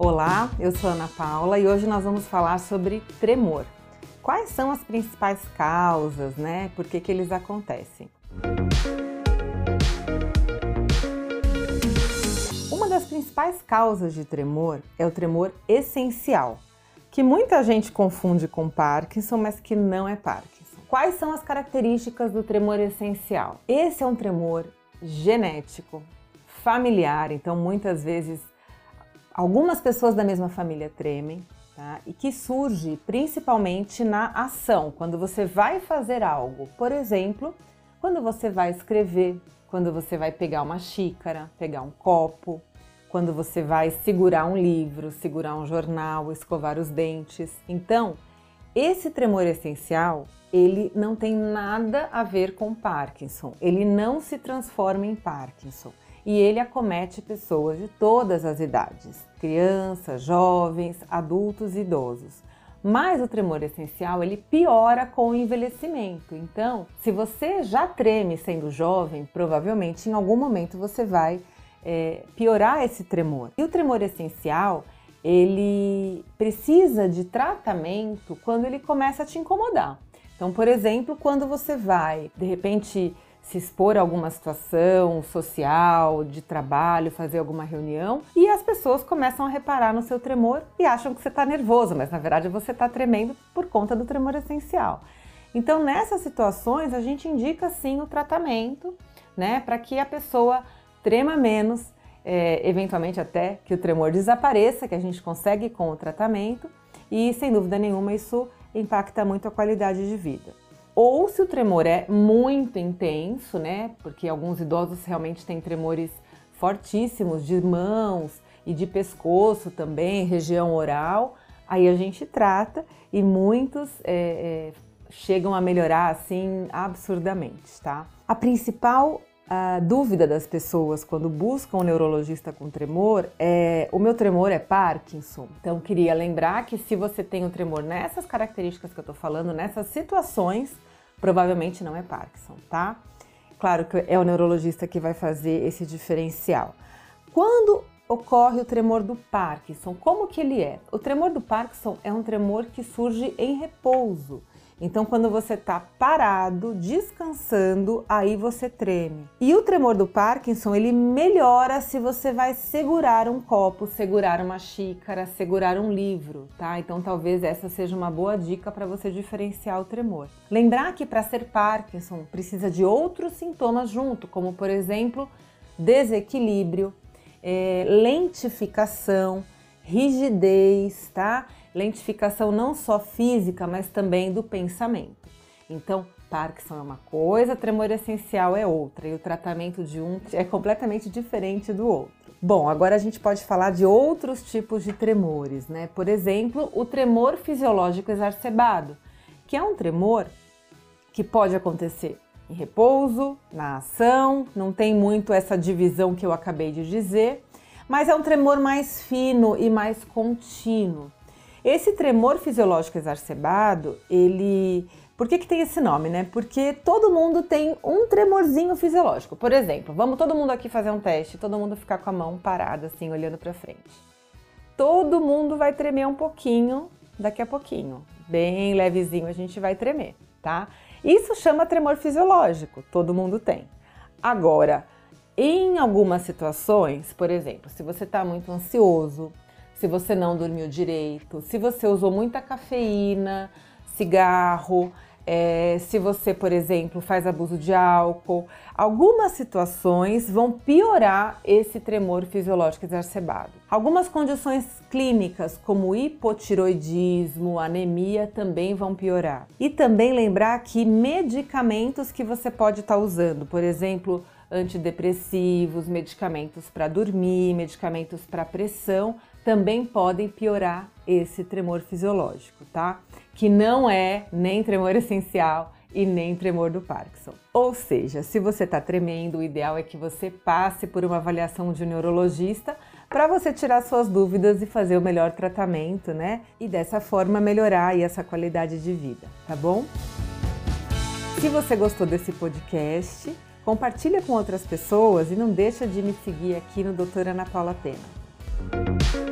Olá, eu sou Ana Paula e hoje nós vamos falar sobre tremor. Quais são as principais causas, né? Por que, que eles acontecem? Uma das principais causas de tremor é o tremor essencial, que muita gente confunde com Parkinson, mas que não é Parkinson. Quais são as características do tremor essencial? Esse é um tremor genético, familiar, então muitas vezes algumas pessoas da mesma família tremem, tá? E que surge principalmente na ação, quando você vai fazer algo. Por exemplo, quando você vai escrever, quando você vai pegar uma xícara, pegar um copo, quando você vai segurar um livro, segurar um jornal, escovar os dentes. Então, esse tremor essencial, ele não tem nada a ver com Parkinson. Ele não se transforma em Parkinson e ele acomete pessoas de todas as idades, crianças, jovens, adultos e idosos. Mas o tremor essencial ele piora com o envelhecimento. Então, se você já treme sendo jovem, provavelmente em algum momento você vai é, piorar esse tremor. E o tremor essencial ele precisa de tratamento quando ele começa a te incomodar. Então, por exemplo, quando você vai de repente se expor a alguma situação social, de trabalho, fazer alguma reunião, e as pessoas começam a reparar no seu tremor e acham que você está nervoso, mas na verdade você está tremendo por conta do tremor essencial. Então, nessas situações, a gente indica sim o tratamento, né, para que a pessoa trema menos, é, eventualmente até que o tremor desapareça, que a gente consegue com o tratamento, e sem dúvida nenhuma isso impacta muito a qualidade de vida ou se o tremor é muito intenso, né? Porque alguns idosos realmente têm tremores fortíssimos de mãos e de pescoço também, região oral. Aí a gente trata e muitos é, é, chegam a melhorar assim absurdamente, tá? A principal a dúvida das pessoas quando buscam um neurologista com tremor é: o meu tremor é Parkinson? Então, queria lembrar que se você tem o tremor nessas características que eu tô falando, nessas situações, provavelmente não é Parkinson, tá? Claro que é o neurologista que vai fazer esse diferencial. Quando ocorre o tremor do Parkinson, como que ele é? O tremor do Parkinson é um tremor que surge em repouso. Então, quando você está parado, descansando, aí você treme. E o tremor do Parkinson, ele melhora se você vai segurar um copo, segurar uma xícara, segurar um livro, tá? Então, talvez essa seja uma boa dica para você diferenciar o tremor. Lembrar que para ser Parkinson precisa de outros sintomas junto, como por exemplo, desequilíbrio, é, lentificação, rigidez, tá? lentificação não só física, mas também do pensamento. Então, Parkinson é uma coisa, tremor essencial é outra, e o tratamento de um é completamente diferente do outro. Bom, agora a gente pode falar de outros tipos de tremores, né? Por exemplo, o tremor fisiológico exacerbado, que é um tremor que pode acontecer em repouso, na ação, não tem muito essa divisão que eu acabei de dizer, mas é um tremor mais fino e mais contínuo. Esse tremor fisiológico exacerbado, ele. Por que, que tem esse nome, né? Porque todo mundo tem um tremorzinho fisiológico. Por exemplo, vamos todo mundo aqui fazer um teste, todo mundo ficar com a mão parada, assim, olhando para frente. Todo mundo vai tremer um pouquinho daqui a pouquinho. Bem levezinho a gente vai tremer, tá? Isso chama tremor fisiológico, todo mundo tem. Agora, em algumas situações, por exemplo, se você está muito ansioso, se você não dormiu direito, se você usou muita cafeína, cigarro, é, se você, por exemplo, faz abuso de álcool, algumas situações vão piorar esse tremor fisiológico exacerbado. Algumas condições clínicas, como hipotiroidismo, anemia, também vão piorar. E também lembrar que medicamentos que você pode estar tá usando, por exemplo, antidepressivos, medicamentos para dormir, medicamentos para pressão, também podem piorar esse tremor fisiológico, tá? Que não é nem tremor essencial e nem tremor do Parkinson. Ou seja, se você está tremendo, o ideal é que você passe por uma avaliação de um neurologista para você tirar suas dúvidas e fazer o melhor tratamento, né? E dessa forma melhorar essa qualidade de vida, tá bom? Se você gostou desse podcast, compartilha com outras pessoas e não deixa de me seguir aqui no Doutora Ana Paula Pena.